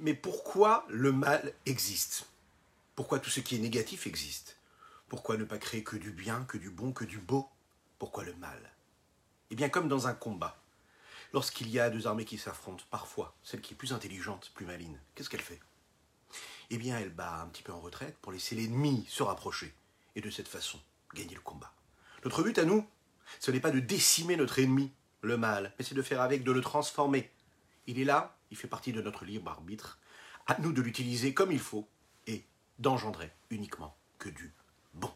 Mais pourquoi le mal existe? Pourquoi tout ce qui est négatif existe? Pourquoi ne pas créer que du bien, que du bon, que du beau? Pourquoi le mal? Eh bien, comme dans un combat, lorsqu'il y a deux armées qui s'affrontent, parfois, celle qui est plus intelligente, plus maligne, qu'est-ce qu'elle fait? Eh bien, elle bat un petit peu en retraite pour laisser l'ennemi se rapprocher et de cette façon gagner le combat. Notre but à nous, ce n'est pas de décimer notre ennemi, le mal, mais c'est de faire avec, de le transformer. Il est là, il fait partie de notre libre arbitre. À nous de l'utiliser comme il faut et d'engendrer uniquement que du bon.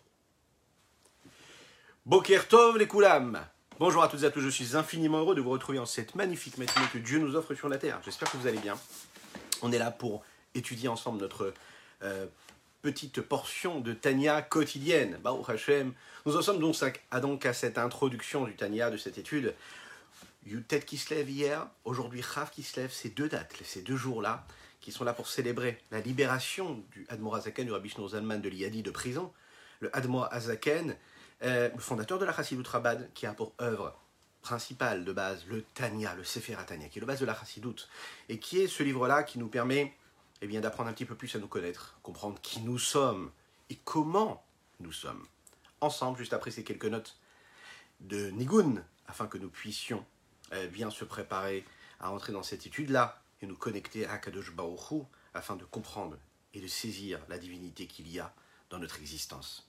Boker Tov les Koulam Bonjour à toutes et à tous, je suis infiniment heureux de vous retrouver en cette magnifique matinée que Dieu nous offre sur la terre. J'espère que vous allez bien. On est là pour étudier ensemble notre euh, petite portion de Tania quotidienne. Baruch Hashem. Nous en sommes donc à, donc à cette introduction du Tania, de cette étude. Yutet qui se lève hier, aujourd'hui Chav qui se lève, ces deux dates, ces deux jours-là, qui sont là pour célébrer la libération du Admor Azaken, du Rabbi Zalman de l'Iadi de prison. Le Admor Azaken, euh, le fondateur de la Chassidut Rabad, qui a pour œuvre principale de base le Tania, le Sefer Tania, qui est le base de la Chassidut, et qui est ce livre-là qui nous permet eh bien, d'apprendre un petit peu plus à nous connaître, comprendre qui nous sommes et comment nous sommes. Ensemble, juste après ces quelques notes de Nigun, afin que nous puissions bien se préparer à entrer dans cette étude-là et nous connecter à Kadosh Baruch afin de comprendre et de saisir la divinité qu'il y a dans notre existence.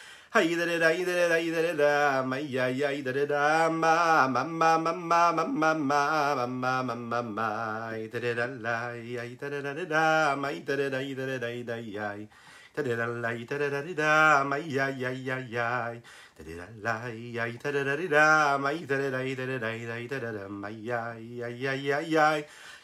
Hey da da da da da da da da ma ya ya da da da ma ma ma ma ma ma ma ma ma ma ma ma ma da da da la ya da da da da ma da da da da da da ya da da da la da da da da ma ya ya ya ya da da da la ya da da da da ma da da da da da da da da da ma ya ya ya ya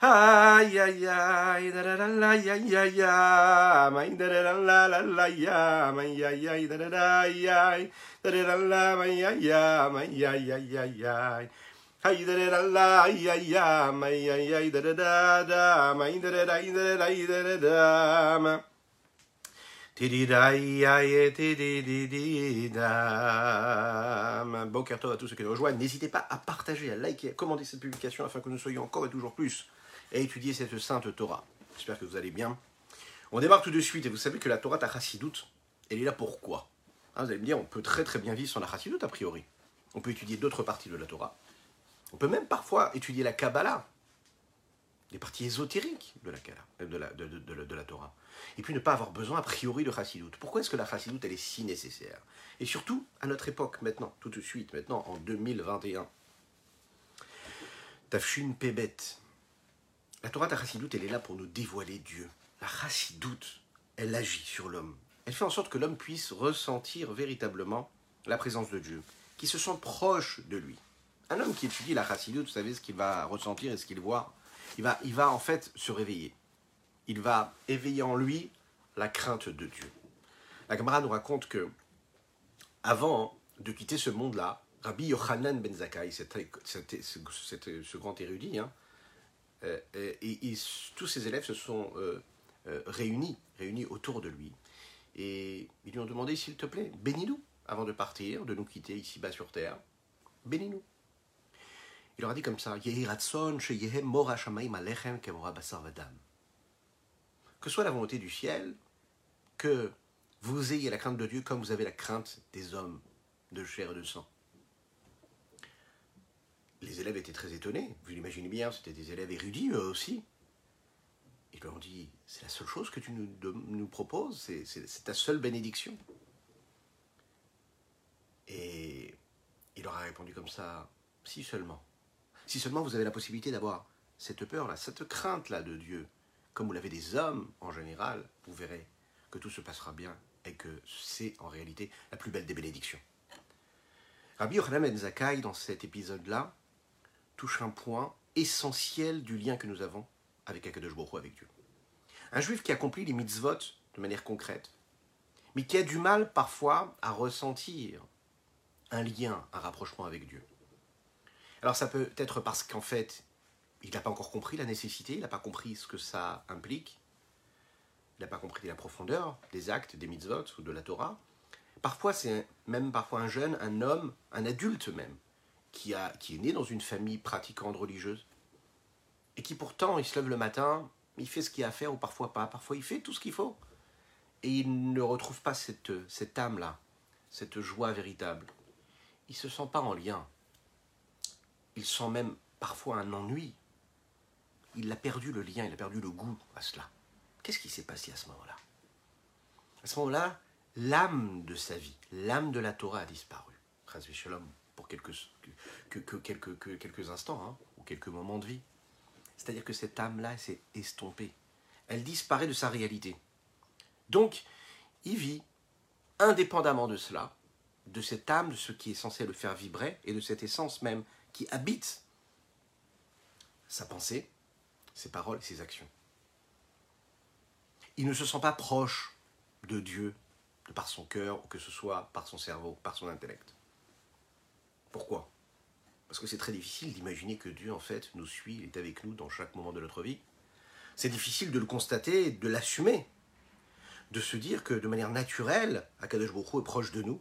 ya. Ay, ay, ay, da da da la, ya, ya, ya, may da da la, la, la, ya, may ya, ya, da da da, ya, da da la, may ya, ya, may ya, ya, ya, ya. Ay, da da la, ya, ya, may ya, ya, da da da da, may da da da, da da da, da da da. Bon carton à tous ceux qui nous rejoignent. N'hésitez pas à partager, à liker, à commenter cette publication afin que nous soyons encore et toujours plus et étudier cette sainte Torah. J'espère que vous allez bien. On démarre tout de suite, et vous savez que la Torah Tachassidout, elle est là pourquoi hein, Vous allez me dire, on peut très très bien vivre sans la Chassidout a priori. On peut étudier d'autres parties de la Torah. On peut même parfois étudier la Kabbalah, des parties ésotériques de la, de la, de, la Torah. Et puis ne pas avoir besoin a priori de Chassidout. Pourquoi est-ce que la Chassidout, elle est si nécessaire? Et surtout, à notre époque, maintenant, tout de suite, maintenant, en 2021. Tafshin Pebet, la Torah Chassidoute, elle est là pour nous dévoiler Dieu. La Chassidoute, elle agit sur l'homme. Elle fait en sorte que l'homme puisse ressentir véritablement la présence de Dieu, qu'il se sente proche de lui. Un homme qui étudie la Chassidoute, vous savez ce qu'il va ressentir et ce qu'il voit il va, il va en fait se réveiller. Il va éveiller en lui la crainte de Dieu. La Gemara nous raconte que, avant de quitter ce monde-là, Rabbi Yochanan ben Zakkai, ce grand érudit, hein, euh, et, tous ses élèves se sont euh, euh, réunis, réunis autour de lui. Et ils lui ont demandé, s'il te plaît, bénis-nous avant de partir, de nous quitter ici-bas sur terre. Bénis-nous. Il leur a dit comme ça. Que soit la volonté du ciel, que vous ayez la crainte de Dieu comme vous avez la crainte des hommes de chair et de sang. Les élèves étaient très étonnés, vous l'imaginez bien, c'était des élèves érudits eux aussi. Ils leur ont dit, c'est la seule chose que tu nous, proposes, c'est ta seule bénédiction. Et il leur a répondu comme ça, si seulement. Si seulement vous avez la possibilité d'avoir cette peur-là, cette crainte-là de Dieu, comme vous l'avez des hommes en général, vous verrez que tout se passera bien et que c'est en réalité la plus belle des bénédictions. Rabbi Yochanan Ben Zakkai, dans cet épisode-là, touche un point essentiel du lien que nous avons avec Akadosh Baruch avec Dieu. Un juif qui accomplit les mitzvot de manière concrète, mais qui a du mal parfois à ressentir un lien, un rapprochement avec Dieu. Alors ça peut être parce qu'en fait, il n'a pas encore compris la nécessité, il n'a pas compris ce que ça implique, il n'a pas compris la profondeur des actes, des mitzvot ou de la Torah. Parfois, c'est même parfois un jeune, un homme, un adulte même, qui, a, qui est né dans une famille pratiquante religieuse, et qui pourtant, il se lève le matin, il fait ce qu'il a à faire, ou parfois pas, parfois il fait tout ce qu'il faut, et il ne retrouve pas cette, cette âme-là, cette joie véritable. Il ne se sent pas en lien. Il sent même parfois un ennui. Il a perdu le lien, il a perdu le goût à cela. Qu'est-ce qui s'est passé à ce moment-là? À ce moment-là, l'âme de sa vie, l'âme de la Torah a disparu. Chas v'shalom, pour quelques, que, que- quelques, que quelques instants, hein, ou quelques moments de vie. C'est-à-dire que cette âme-là s'est estompée. Elle disparaît de sa réalité. Donc, il vit indépendamment de cela, de cette âme, de ce qui est censé le faire vibrer, et de cette essence même qui habite sa pensée, ses paroles, ses actions. Il ne se sent pas proche de Dieu, de par son cœur, ou que ce soit par son cerveau, par son intellect. Pourquoi? Parce que c'est très difficile d'imaginer que Dieu, en fait, nous suit, il est avec nous dans chaque moment de notre vie. C'est difficile de le constater, de l'assumer, de se dire que de manière naturelle, Akadosh Baruch est proche de nous.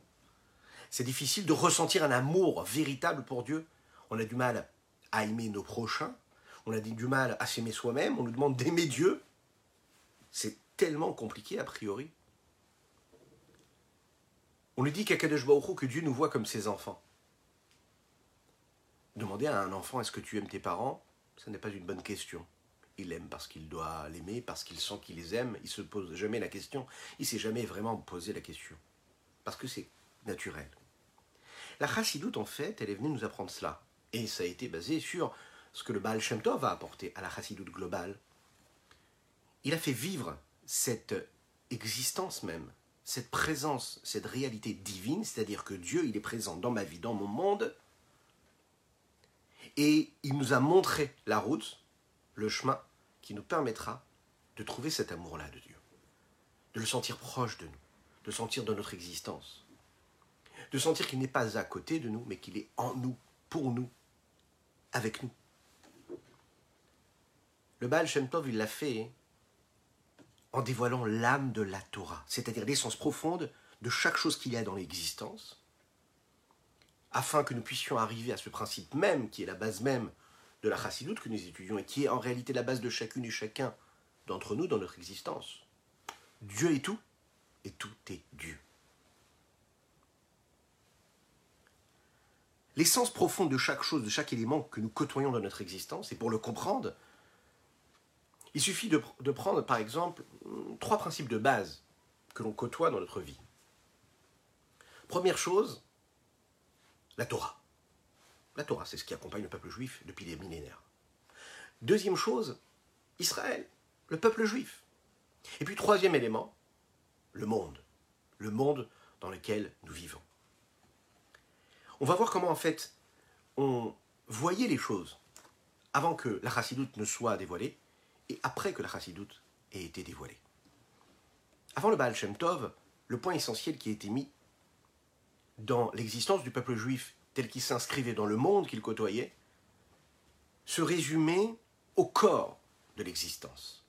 C'est difficile de ressentir un amour véritable pour Dieu. On a du mal à aimer nos prochains, on a du mal à s'aimer soi-même, on nous demande d'aimer Dieu. C'est tellement compliqué a priori. On lui dit qu'Akadosh Baruch que Dieu nous voit comme ses enfants. Demander à un enfant est-ce que tu aimes tes parents? Ce n'est pas une bonne question. Il aime parce qu'il doit l'aimer, parce qu'il sent qu'il les aime. Il se pose jamais la question. Il s'est jamais vraiment posé la question. Parce que c'est naturel. La chassidoute, en fait, elle est venue nous apprendre cela. Et ça a été basé sur ce que le Baal Shem Tov a apporté à la chassidoute globale. Il a fait vivre cette existence même, cette présence, cette réalité divine, c'est-à-dire que Dieu, il est présent dans ma vie, dans mon monde, et il nous a montré la route, le chemin qui nous permettra de trouver cet amour-là de Dieu, de le sentir proche de nous, de sentir dans notre existence, de sentir qu'il n'est pas à côté de nous, mais qu'il est en nous, pour nous, avec nous. Le Baal Shem Tov, il l'a fait en dévoilant l'âme de la Torah, c'est-à-dire l'essence profonde de chaque chose qu'il y a dans l'existence, afin que nous puissions arriver à ce principe même, qui est la base même de la chassidoute que nous étudions, et qui est en réalité la base de chacune et chacun d'entre nous dans notre existence. Dieu est tout, et tout est Dieu. L'essence profonde de chaque chose, de chaque élément que nous côtoyons dans notre existence, et pour le comprendre, il suffit de, de prendre par exemple trois principes de base que l'on côtoie dans notre vie. Première chose, la Torah. La Torah, c'est ce qui accompagne le peuple juif depuis des millénaires. Deuxième chose, Israël, le peuple juif. Et puis troisième élément, le monde. Le monde dans lequel nous vivons. On va voir comment en fait on voyait les choses avant que la chassidoute ne soit dévoilée et après que la chassidoute ait été dévoilée. Avant le Baal Shem Tov, le point essentiel qui a été mis dans l'existence du peuple juif tel qu'il s'inscrivait dans le monde qu'il côtoyait, se résumait au corps de l'existence.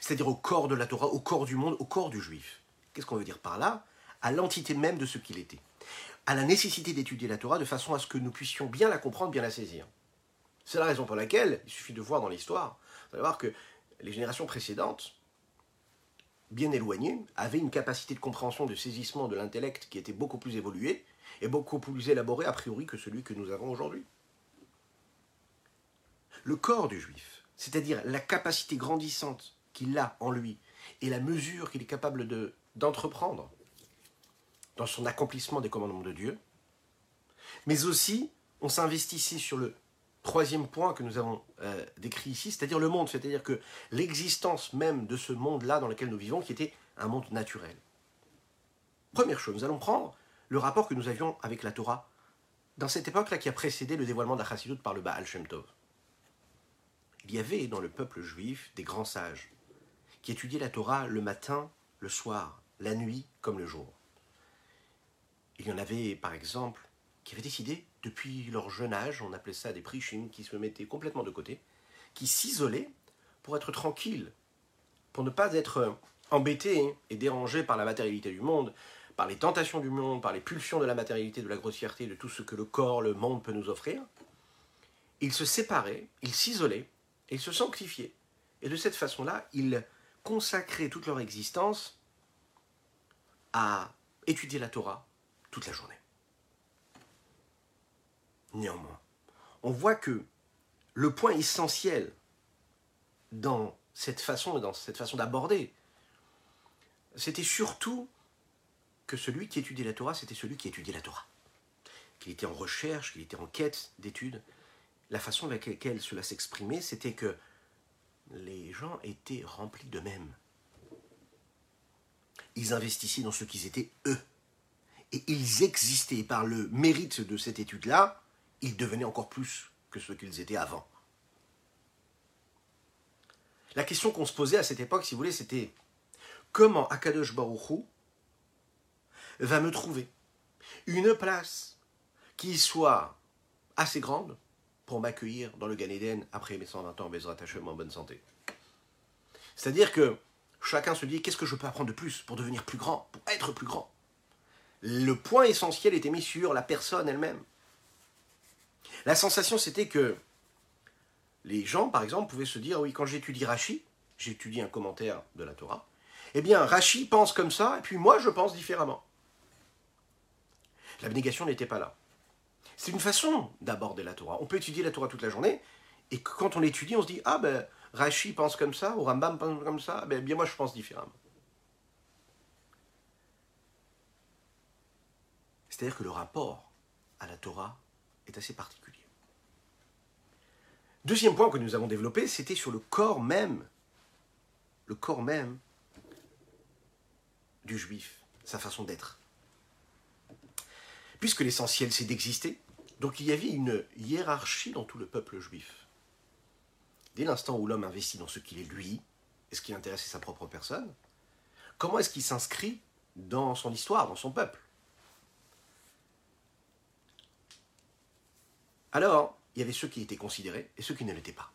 C'est-à-dire au corps de la Torah, au corps du monde, au corps du juif. Qu'est-ce qu'on veut dire par là? À l'entité même de ce qu'il était. À la nécessité d'étudier la Torah de façon à ce que nous puissions bien la comprendre, bien la saisir. C'est la raison pour laquelle, il suffit de voir dans l'histoire, vous allez voir que les générations précédentes, bien éloignées, avaient une capacité de compréhension, de saisissement de l'intellect qui était beaucoup plus évoluée et beaucoup plus élaborée a priori que celui que nous avons aujourd'hui. Le corps du juif, c'est-à-dire la capacité grandissante qu'il a en lui et la mesure qu'il est capable de, d'entreprendre dans son accomplissement des commandements de Dieu, mais aussi on s'investit ici sur le troisième point que nous avons euh, décrit ici, c'est-à-dire le monde, c'est-à-dire que l'existence même de ce monde-là dans lequel nous vivons, qui était un monde naturel. Première chose, nous allons prendre le rapport que nous avions avec la Torah dans cette époque-là qui a précédé le dévoilement de par le Baal Shem Tov. Il y avait dans le peuple juif des grands sages qui étudiaient la Torah le matin, le soir, la nuit comme le jour. Il y en avait, par exemple, qui avaient décidé, depuis leur jeune âge, on appelait ça des prichim, qui se mettaient complètement de côté, qui s'isolaient pour être tranquilles, pour ne pas être embêtés et dérangés par la matérialité du monde, par les tentations du monde, par les pulsions de la matérialité, de la grossièreté, de tout ce que le corps, le monde peut nous offrir. Ils se séparaient, ils s'isolaient, et ils se sanctifiaient. Et de cette façon-là, ils consacraient toute leur existence à étudier la Torah toute la journée. Néanmoins, on voit que le point essentiel dans cette façon dans cette façon d'aborder, c'était surtout que celui qui étudiait la Torah, c'était celui qui étudiait la Torah. Qu'il était en recherche, qu'il était en quête d'études. La façon avec laquelle cela s'exprimait, c'était que les gens étaient remplis d'eux-mêmes. Ils investissaient dans ce qu'ils étaient eux. Et ils existaient par le mérite de cette étude-là, ils devenaient encore plus que ce qu'ils étaient avant. La question qu'on se posait à cette époque, si vous voulez, c'était comment Akadosh Baruchou va me trouver une place qui soit assez grande pour m'accueillir dans le Gan après mes 120 ans Bezrat Hashem en bonne santé. C'est-à-dire que chacun se dit qu'est-ce que je peux apprendre de plus pour devenir plus grand, pour être plus grand? Le point essentiel était mis sur la personne elle-même. La sensation, c'était que les gens, par exemple, pouvaient se dire, oui, quand j'étudie Rashi, j'étudie un commentaire de la Torah, eh bien, Rashi pense comme ça, et puis moi, je pense différemment. L'abnégation n'était pas là. C'est une façon d'aborder la Torah. On peut étudier la Torah toute la journée, et quand on l'étudie, on se dit, ah ben, Rashi pense comme ça, ou Rambam pense comme ça, ben, bien moi, je pense différemment. C'est-à-dire que le rapport à la Torah assez particulier. Deuxième point que nous avons développé, c'était sur le corps même, le corps même du juif, sa façon d'être. Puisque l'essentiel c'est d'exister, donc il y avait une hiérarchie dans tout le peuple juif. Dès l'instant où l'homme investit dans ce qu'il est lui, et ce qui l'intéresse c'est sa propre personne, comment est-ce qu'il s'inscrit dans son histoire, dans son peuple? Alors, il y avait ceux qui étaient considérés et ceux qui ne l'étaient pas.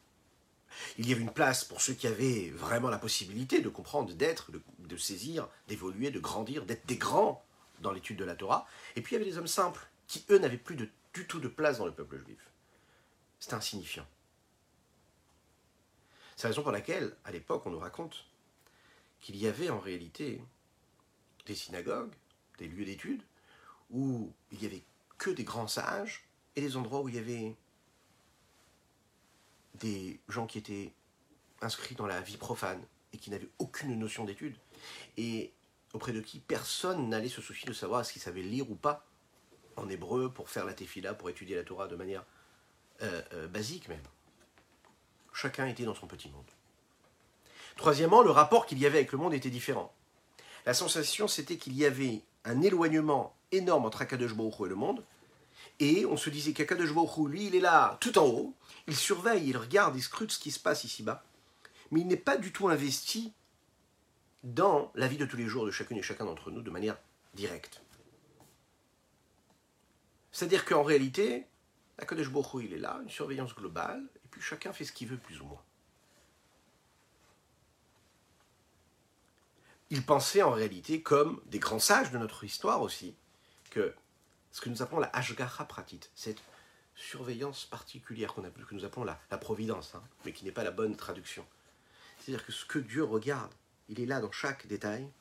Il y avait une place pour ceux qui avaient vraiment la possibilité de comprendre, d'être, de, saisir, d'évoluer, de grandir, d'être des grands dans l'étude de la Torah. Et puis il y avait des hommes simples qui, eux, n'avaient plus du tout de place dans le peuple juif. C'était insignifiant. C'est la raison pour laquelle, à l'époque, on nous raconte qu'il y avait en réalité des synagogues, des lieux d'étude, où il n'y avait que des grands sages et des endroits où il y avait des gens qui étaient inscrits dans la vie profane et qui n'avaient aucune notion d'étude et auprès de qui personne n'allait se soucier de savoir s'ils savaient lire ou pas en hébreu pour faire la tefila, pour étudier la Torah de manière euh, euh, basique même. Chacun était dans son petit monde. Troisièmement, le rapport qu'il y avait avec le monde était différent. La sensation, c'était qu'il y avait un éloignement énorme entre Akadosh Baruch et le monde, et on se disait qu'Akadosh lui, il est là, tout en haut, il surveille, il regarde, il scrute ce qui se passe ici-bas, mais il n'est pas du tout investi dans la vie de tous les jours de chacune et chacun d'entre nous de manière directe. C'est-à-dire qu'en réalité, Akadosh il est là, une surveillance globale, et puis chacun fait ce qu'il veut plus ou moins. Il pensait en réalité, comme des grands sages de notre histoire aussi, que ce que nous appelons la Ashgaha Pratit, cette surveillance particulière qu'on que nous appelons la, la providence, hein, mais qui n'est pas la bonne traduction. C'est-à-dire que ce que Dieu regarde, il est là dans chaque détail,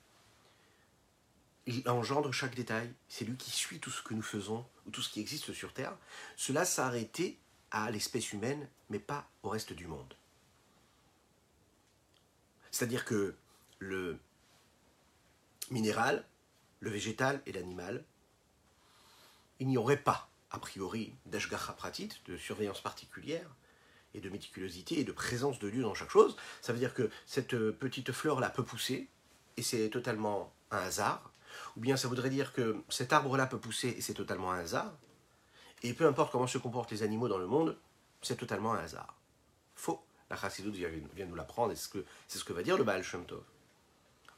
il engendre chaque détail, c'est lui qui suit tout ce que nous faisons, ou tout ce qui existe sur Terre. Cela s'est arrêté à l'espèce humaine, mais pas au reste du monde. C'est-à-dire que le minéral, le végétal et l'animal, il n'y aurait pas, a priori, d'ashgacha pratit, de surveillance particulière, et de méticulosité et de présence de Dieu dans chaque chose. Ça veut dire que cette petite fleur-là peut pousser, et c'est totalement un hasard. Ou bien ça voudrait dire que cet arbre-là peut pousser, et c'est totalement un hasard. Et peu importe comment se comportent les animaux dans le monde, c'est totalement un hasard. Faux. La Chassidut vient, vient nous l'apprendre, et c'est ce, que, c'est ce que va dire le Baal Shem Tov.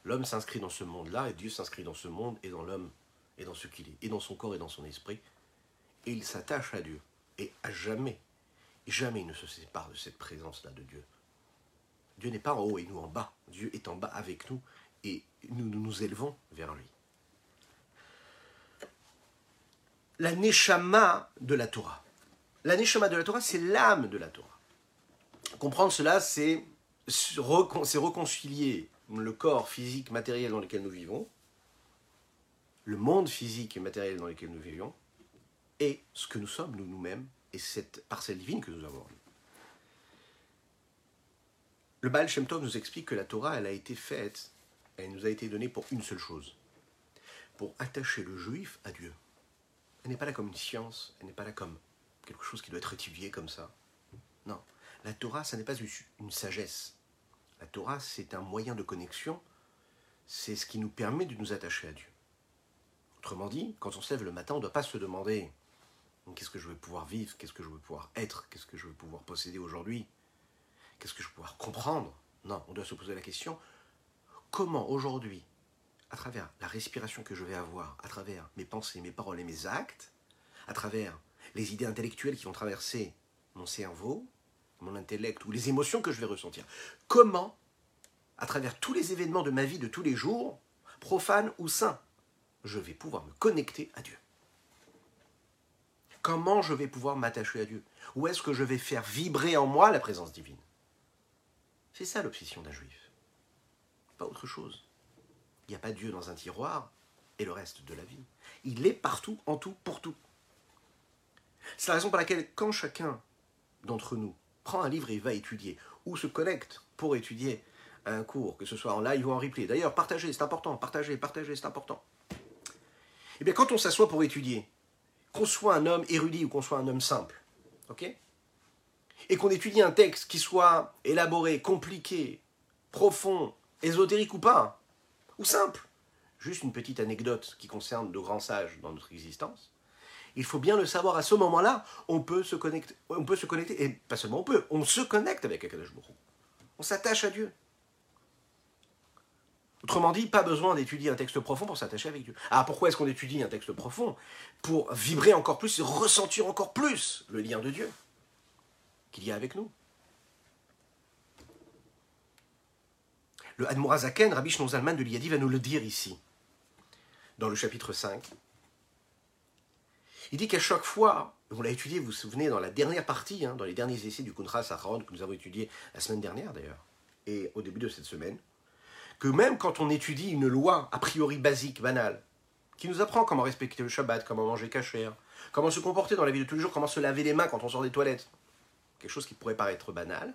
L'homme s'inscrit dans ce monde-là, et Dieu s'inscrit dans ce monde, et dans l'homme, et dans ce qu'il est, et dans son corps, et dans son esprit. Et il s'attache à Dieu. Et à jamais, jamais il ne se sépare de cette présence-là de Dieu. Dieu n'est pas en haut et nous en bas. Dieu est en bas avec nous, et nous nous, nous élevons vers lui. La Neshama de la Torah. La Neshama de la Torah, c'est l'âme de la Torah. Comprendre cela, c'est réconcilier le corps physique, matériel dans lequel nous vivons, le monde physique et matériel dans lequel nous vivons, et ce que nous sommes, nous nous-mêmes, et cette parcelle divine que nous avons. Le Baal Shem Tov nous explique que la Torah, elle a été faite, elle nous a été donnée pour une seule chose, pour attacher le juif à Dieu. Elle n'est pas là comme une science, elle n'est pas là comme quelque chose qui doit être étudié comme ça. Non, la Torah, ça n'est pas une sagesse. La Torah, c'est un moyen de connexion. C'est ce qui nous permet de nous attacher à Dieu. Autrement dit, quand on se lève le matin, on ne doit pas se demander qu'est-ce que je vais pouvoir vivre, qu'est-ce que je vais pouvoir être, qu'est-ce que je vais pouvoir posséder aujourd'hui, qu'est-ce que je vais pouvoir comprendre. Non, on doit se poser la question comment aujourd'hui, à travers la respiration que je vais avoir, à travers mes pensées, mes paroles et mes actes, à travers les idées intellectuelles qui vont traverser mon cerveau, mon intellect ou les émotions que je vais ressentir. Comment, à travers tous les événements de ma vie de tous les jours, profanes ou saints, je vais pouvoir me connecter à Dieu Comment je vais pouvoir m'attacher à Dieu? Où est-ce que je vais faire vibrer en moi la présence divine? C'est ça l'obsession d'un juif. Pas autre chose. Il n'y a pas Dieu dans un tiroir et le reste de la vie. Il est partout, en tout, pour tout. C'est la raison pour laquelle quand chacun d'entre nous prend un livre et va étudier, ou se connecte pour étudier un cours, que ce soit en live ou en replay. D'ailleurs, partagez, c'est important, partagez, partagez, c'est important. Eh bien, quand on s'assoit pour étudier, qu'on soit un homme érudit ou qu'on soit un homme simple, Et qu'on étudie un texte qui soit élaboré, compliqué, profond, ésotérique ou pas, ou simple, juste une petite anecdote qui concerne de grands sages dans notre existence, il faut bien le savoir, à ce moment-là, on peut se connecter, on peut se connecter, et pas seulement on peut, on se connecte avec Akadosh Baruch On s'attache à Dieu. Autrement dit, pas besoin d'étudier un texte profond pour s'attacher avec Dieu. Ah, pourquoi est-ce qu'on étudie un texte profond Pour vibrer encore plus et ressentir encore plus le lien de Dieu qu'il y a avec nous. Le Admorazaken, Rabbi Shnozalman de l'Iyadi, va nous le dire ici, dans le chapitre 5. Il dit qu'à chaque fois, on l'a étudié, vous vous souvenez, dans la dernière partie, hein, dans les derniers essais du Kuntra Saharon que nous avons étudié la semaine dernière d'ailleurs, et au début de cette semaine, que même quand on étudie une loi a priori basique, banale, qui nous apprend comment respecter le Shabbat, comment manger cachère, comment se comporter dans la vie de tous les jours, comment se laver les mains quand on sort des toilettes, quelque chose qui pourrait paraître banal,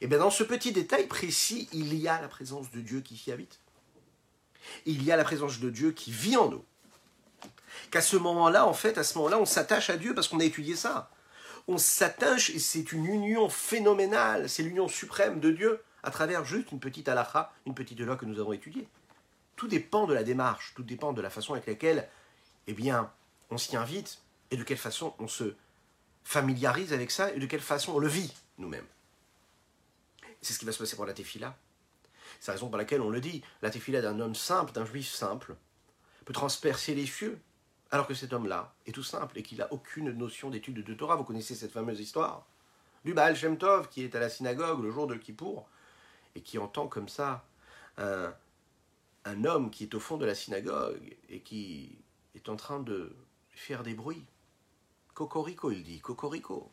et eh bien dans ce petit détail précis, il y a la présence de Dieu qui y habite. Il y a la présence de Dieu qui vit en nous qu'à ce moment-là, en fait, à ce moment-là, on s'attache à Dieu parce qu'on a étudié ça. On s'attache et c'est une union phénoménale, c'est l'union suprême de Dieu à travers juste une petite halakha, une petite loi que nous avons étudiée. Tout dépend de la démarche, tout dépend de la façon avec laquelle, eh bien, on s'y invite et de quelle façon on se familiarise avec ça et de quelle façon on le vit nous-mêmes. C'est ce qui va se passer pour la tefila. C'est la raison pour laquelle on le dit. La tefila d'un homme simple, d'un juif simple, peut transpercer les cieux alors que cet homme-là est tout simple et qu'il n'a aucune notion d'étude de Torah. Vous connaissez cette fameuse histoire du Baal Shem Tov qui est à la synagogue le jour de Kippour et qui entend comme ça un, un homme qui est au fond de la synagogue et qui est en train de faire des bruits. Cocorico, il dit, Cocorico.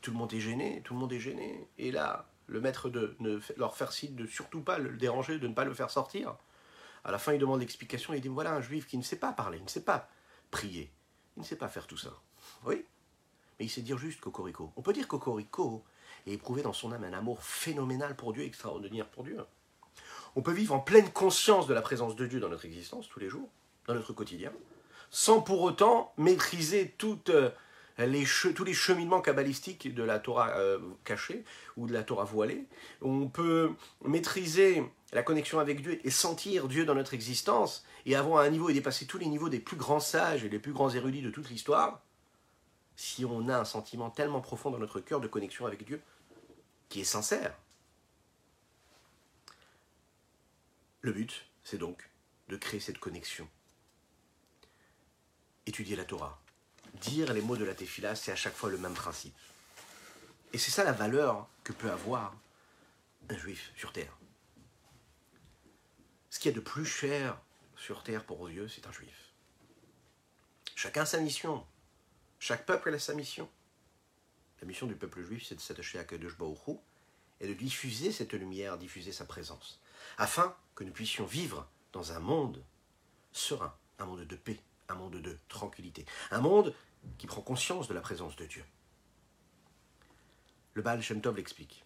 Tout le monde est gêné, tout le monde est gêné. Et là, le maître de ne leur faire signe de surtout pas le déranger, de ne pas le faire sortir. À la fin, il demande l'explication, il dit, voilà un juif qui ne sait pas parler, il ne sait pas prier, il ne sait pas faire tout ça. Oui, mais il sait dire juste Cocorico. On peut dire Cocorico et éprouver dans son âme un amour phénoménal pour Dieu, extraordinaire pour Dieu. On peut vivre en pleine conscience de la présence de Dieu dans notre existence tous les jours, dans notre quotidien, sans pour autant maîtriser euh, tous les cheminements kabbalistiques de la Torah euh, cachée ou de la Torah voilée. On peut maîtriser la connexion avec Dieu et sentir Dieu dans notre existence et avoir un niveau et dépasser tous les niveaux des plus grands sages et les plus grands érudits de toute l'histoire si on a un sentiment tellement profond dans notre cœur de connexion avec Dieu qui est sincère. Le but, c'est donc de créer cette connexion. Étudier la Torah, dire les mots de la Tefila, c'est à chaque fois le même principe. Et c'est ça la valeur que peut avoir un juif sur terre. Ce qu'il y a de plus cher sur terre pour Dieu, c'est un juif. Chacun sa mission. Chaque peuple a sa mission. La mission du peuple juif, c'est de s'attacher à Kadosh Baruch et de diffuser cette lumière, diffuser sa présence, afin que nous puissions vivre dans un monde serein, un monde de paix, un monde de tranquillité, un monde qui prend conscience de la présence de Dieu. Le Baal Shem Tov l'explique.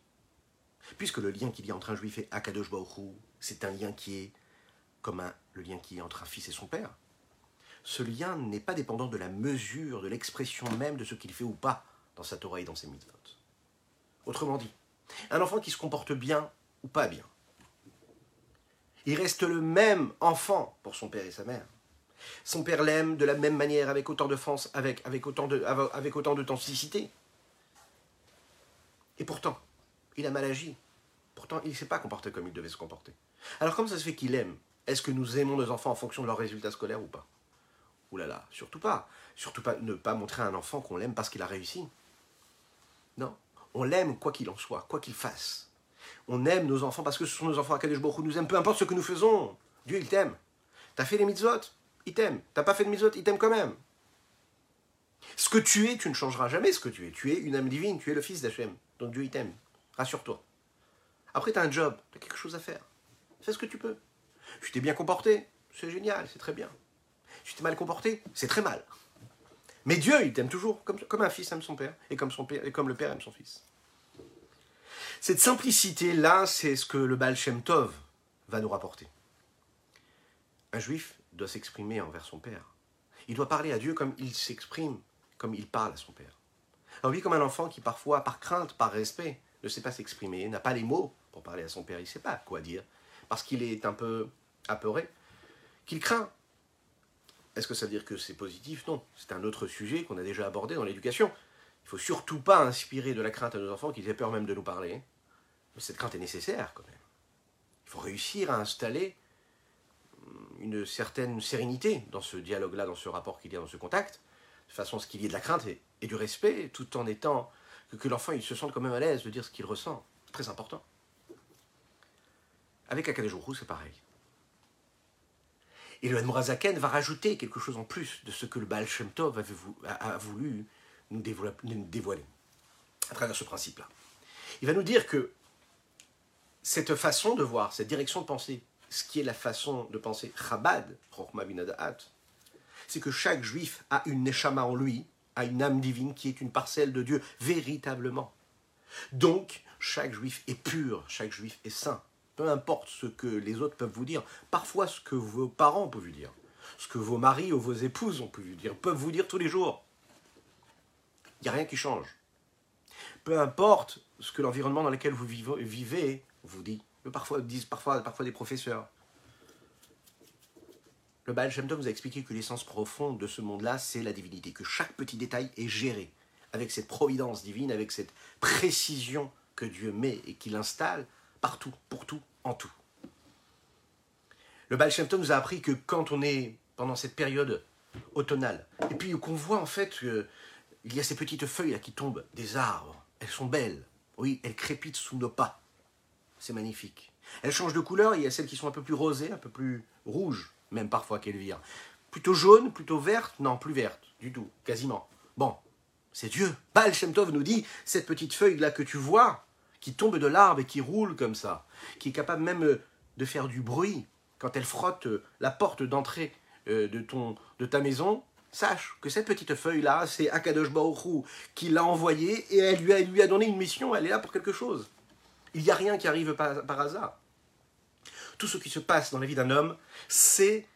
Puisque le lien qu'il y a entre un juif et Akadosh Baruch c'est un lien qui est comme le lien qui est entre un fils et son père, ce lien n'est pas dépendant de la mesure, de l'expression même de ce qu'il fait ou pas dans sa Torah et dans ses mitzvot. Autrement dit, un enfant qui se comporte bien ou pas bien, il reste le même enfant pour son père et sa mère. Son père l'aime de la même manière, avec autant de force, avec, avec, autant de, avec d'authenticité. Et pourtant, il a mal agi. Pourtant, il ne s'est pas comporté comme il devait se comporter. Alors comment ça se fait qu'il aime? Est-ce que nous aimons nos enfants en fonction de leurs résultats scolaires ou pas? Ouh là là, surtout pas. Surtout pas ne pas montrer à un enfant qu'on l'aime parce qu'il a réussi. Non, on l'aime quoi qu'il en soit, quoi qu'il fasse. On aime nos enfants parce que ce sont nos enfants à Kadesh Baruch nous aiment, peu importe ce que nous faisons. Dieu, il t'aime. T'as fait les mitzvot, il t'aime. T'as pas fait de mitzvot, il t'aime quand même. Ce que tu es, tu ne changeras jamais ce que tu es. Tu es une âme divine, tu es le fils d'Hachem. Donc Dieu, il t'aime. Rassure-toi. Après, tu as un job, tu quelque chose à faire. Fais ce que tu peux. Tu t'es bien comporté, c'est génial, c'est très bien. Tu t'es mal comporté, c'est très mal. Mais Dieu, il t'aime toujours, comme, un fils aime son père, et comme, son père, le père aime son fils. Cette simplicité-là, c'est ce que le Baal Tov va nous rapporter. Un juif doit s'exprimer envers son père. Il doit parler à Dieu comme il s'exprime, comme il parle à son père. Alors oui, comme un enfant qui parfois, par crainte, par respect, ne sait pas s'exprimer, n'a pas les mots pour parler à son père, il ne sait pas quoi dire, parce qu'il est un peu apeuré, qu'il craint. Est-ce que ça veut dire que c'est positif? Non, c'est un autre sujet qu'on a déjà abordé dans l'éducation. Il ne faut surtout pas inspirer de la crainte à nos enfants qu'ils aient peur même de nous parler. Mais cette crainte est nécessaire quand même. Il faut réussir à installer une certaine sérénité dans ce dialogue-là, dans ce rapport qu'il y a, dans ce contact, de façon à ce qu'il y ait de la crainte et, du respect, tout en étant que, l'enfant se sente quand même à l'aise de dire ce qu'il ressent. Très important. Avec Akadejouhrou, c'est pareil. Et le Mourazaken va rajouter quelque chose en plus de ce que le Baal Shem Tov a, voulu nous dévoiler à travers ce principe-là. Il va nous dire que cette façon de voir, cette direction de pensée, ce qui est la façon de penser Chabad, c'est que chaque juif a une neshama en lui, a une âme divine qui est une parcelle de Dieu, véritablement. Donc, chaque juif est pur, chaque juif est saint. Peu importe ce que les autres peuvent vous dire, parfois ce que vos parents peuvent vous dire, ce que vos maris ou vos épouses ont pu vous dire, peuvent vous dire tous les jours. Il n'y a rien qui change. Peu importe ce que l'environnement dans lequel vous vivez vous dit, parfois disent parfois, des professeurs. Le Baal Shem Tov a expliqué que l'essence profonde de ce monde-là, c'est la divinité, que chaque petit détail est géré avec cette providence divine, avec cette précision que Dieu met et qu'il installe partout, pour tout, en tout. Le Baal nous a appris que quand on est pendant cette période automnale, et puis qu'on voit en fait qu'il y a ces petites feuilles là qui tombent des arbres, elles sont belles, oui, elles crépitent sous nos pas c'est magnifique. Elles changent de couleur, il y a celles qui sont un peu plus rosées, un peu plus rouges, même parfois qu'elles virent. Plutôt jaune, plutôt verte Non, plus verte, du tout, quasiment. Bon, c'est Dieu. Baal nous dit, cette petite feuille-là que tu vois, qui tombe de l'arbre et qui roule comme ça, qui est capable même euh, de faire du bruit quand elle frotte euh, la porte d'entrée euh, de, ton, de ta maison, sache que cette petite feuille-là, c'est Akadosh Baruch qui l'a envoyée et elle lui, a, donné une mission, elle est là pour quelque chose. Il n'y a rien qui arrive par hasard. Tout ce qui se passe dans la vie d'un homme, c'est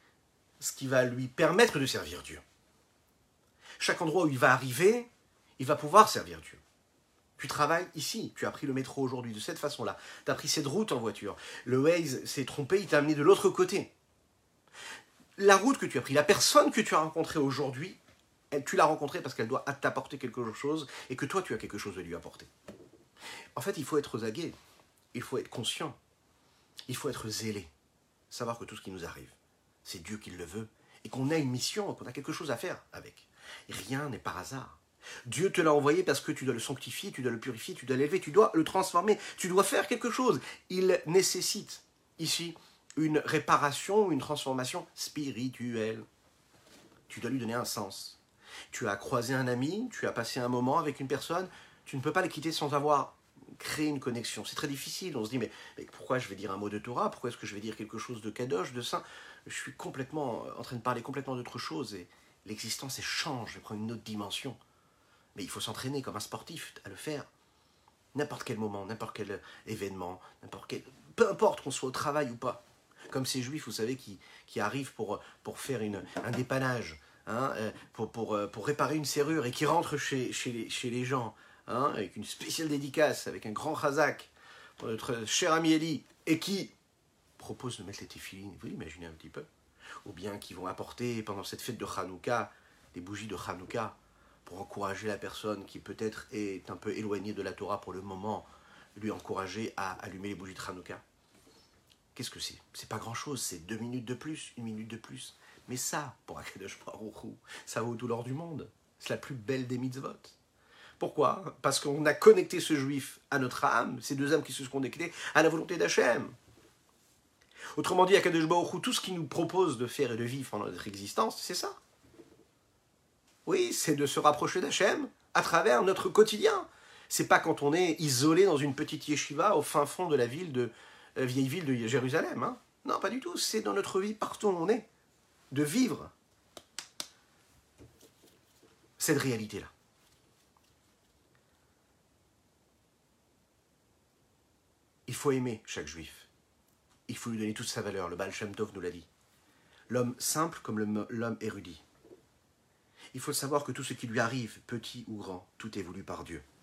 ce qui va lui permettre de servir Dieu. Chaque endroit où il va arriver, il va pouvoir servir Dieu. Tu travailles ici, tu as pris le métro aujourd'hui de cette façon-là, tu as pris cette route en voiture, le Waze s'est trompé, il t'a amené de l'autre côté. La route que tu as pris, la personne que tu as rencontrée aujourd'hui, tu l'as rencontrée parce qu'elle doit t'apporter quelque chose et que toi tu as quelque chose à lui apporter. En fait, il faut être zagué, il faut être conscient, il faut être zélé, savoir que tout ce qui nous arrive, c'est Dieu qui le veut et qu'on a une mission, qu'on a quelque chose à faire avec. rien n'est par hasard. Dieu te l'a envoyé parce que tu dois le sanctifier, tu dois le purifier, tu dois l'élever, tu dois le transformer, tu dois faire quelque chose. Il nécessite ici une réparation, une transformation spirituelle. Tu dois lui donner un sens. Tu as croisé un ami, tu as passé un moment avec une personne, tu ne peux pas le quitter sans avoir créé une connexion. C'est très difficile. On se dit, mais, pourquoi je vais dire un mot de Torah? Pourquoi est-ce que je vais dire quelque chose de kadosh, de saint? Je suis complètement en train de parler complètement d'autre chose et l'existence change, elle prend une autre dimension. Mais il faut s'entraîner comme un sportif à le faire. N'importe quel moment, n'importe quel événement, n'importe quel... Peu importe qu'on soit au travail ou pas. Comme ces juifs, vous savez, qui, qui arrivent pour, pour faire une, un dépannage, hein, euh, pour, pour, euh, pour, réparer une serrure et qui rentrent chez, chez, les, chez les gens, hein, avec une spéciale dédicace, avec un grand chazak, pour notre cher ami Eli, et qui propose de mettre les téfilines, vous imaginez un petit peu Ou bien qui vont apporter pendant cette fête de Hanouka des bougies de Hanouka pour encourager la personne qui peut-être est un peu éloignée de la Torah pour le moment, lui encourager à allumer les bougies de Hanouka. Qu'est-ce que c'est? C'est pas grand-chose, c'est deux minutes de plus, une minute de plus. Mais ça, pour Akadosh Baruch ça vaut tout l'or du monde. C'est la plus belle des mitzvot. Pourquoi? Parce qu'on a connecté ce juif à notre âme, ces deux âmes qui se sont connectées à la volonté d'Hachem. Autrement dit, Akadosh Baruch tout ce qu'il nous propose de faire et de vivre pendant notre existence, c'est ça. Oui, c'est de se rapprocher d'Hachem à travers notre quotidien. C'est pas quand on est isolé dans une petite yeshiva au fin fond de la ville de euh, vieille ville de Jérusalem. Hein. Non, pas du tout. C'est dans notre vie partout où on est de vivre cette réalité-là. Il faut aimer chaque juif. Il faut lui donner toute sa valeur. Le Baal Tov nous l'a dit. L'homme simple comme l'homme érudit. Il faut savoir que tout ce qui lui arrive, petit ou grand, tout est voulu par Dieu.